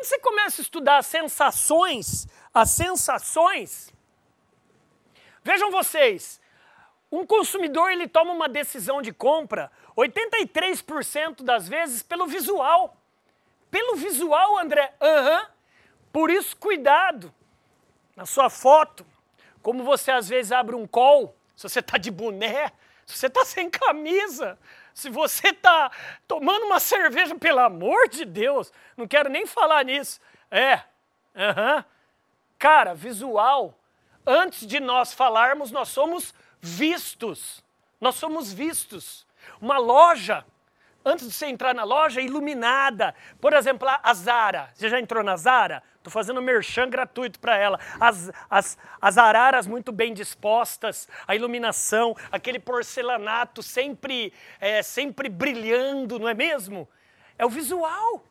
quando você começa a estudar sensações, as sensações, vejam vocês, um consumidor ele toma uma decisão de compra 83% das vezes pelo visual. Pelo visual, André. Aham. Uhum. Por isso, cuidado na sua foto. Como você às vezes abre um call, se você está de boné, você está sem camisa, se você está tomando uma cerveja, pelo amor de Deus, não quero nem falar nisso. É. Uhum. Cara, visual. Antes de nós falarmos, nós somos vistos. Nós somos vistos. Uma loja, antes de você entrar na loja, é iluminada. Por exemplo, a Zara. Você já entrou na Zara? Estou fazendo merchan gratuito para ela. As, as, as araras muito bem dispostas, a iluminação, aquele porcelanato sempre, é, sempre brilhando, não é mesmo? É o visual.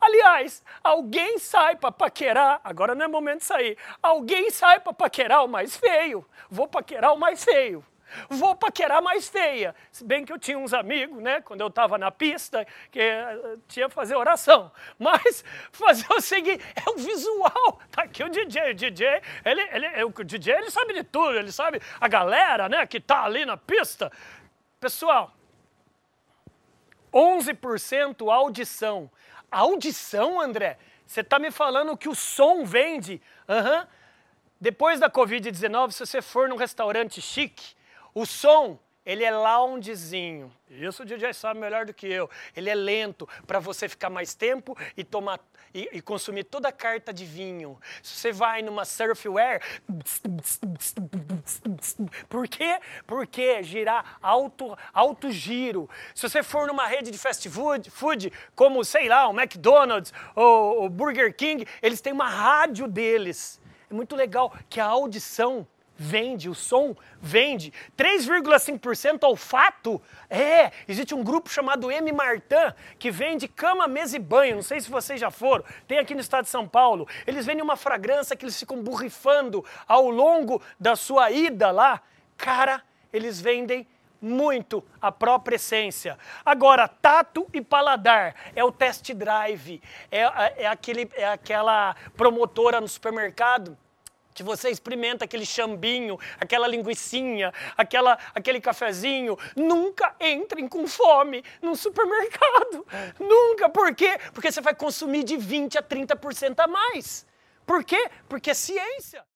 Aliás, alguém sai para paquerar, agora não é momento de sair, alguém sai para paquerar o mais feio. Vou paquerar o mais feio. Vou paquerar mais feia. Se bem que eu tinha uns amigos, né, quando eu estava na pista, que uh, tinha que fazer oração. Mas fazer o seguinte, é o visual. Tá aqui o DJ. O DJ, ele, ele, o DJ, ele sabe de tudo, ele sabe a galera, né, que tá ali na pista. Pessoal, 11% audição. Audição, André? Você está me falando que o som vende? Uhum. Depois da Covid-19, se você for num restaurante chique, o som, ele é loungezinho. Isso o DJ sabe melhor do que eu. Ele é lento para você ficar mais tempo e tomar e, e, consumir toda a carta de vinho. Se você vai numa surfwear, por quê? Porque girar alto, alto giro. Se você for numa rede de fast food, food como, sei lá, o McDonald's ou o Burger King, eles têm uma rádio deles. É muito legal que a audição vende, o som vende. 3,5% olfato? É, existe um grupo chamado M. Martin que vende cama, mesa e banho. Não sei se vocês já foram. Tem aqui no estado de São Paulo. Eles vendem uma fragrância que eles ficam borrifando ao longo da sua ida lá. Cara, eles vendem muito a própria essência. Agora, tato e paladar é o test drive, é, é, aquele, é aquela promotora no supermercado que você experimenta aquele chambinho, aquela linguiçinha, aquela, aquele cafezinho, nunca entrem com fome num supermercado. Nunca. Por quê? Porque você vai consumir de 20 a 30% a mais. Por quê? Porque é ciência.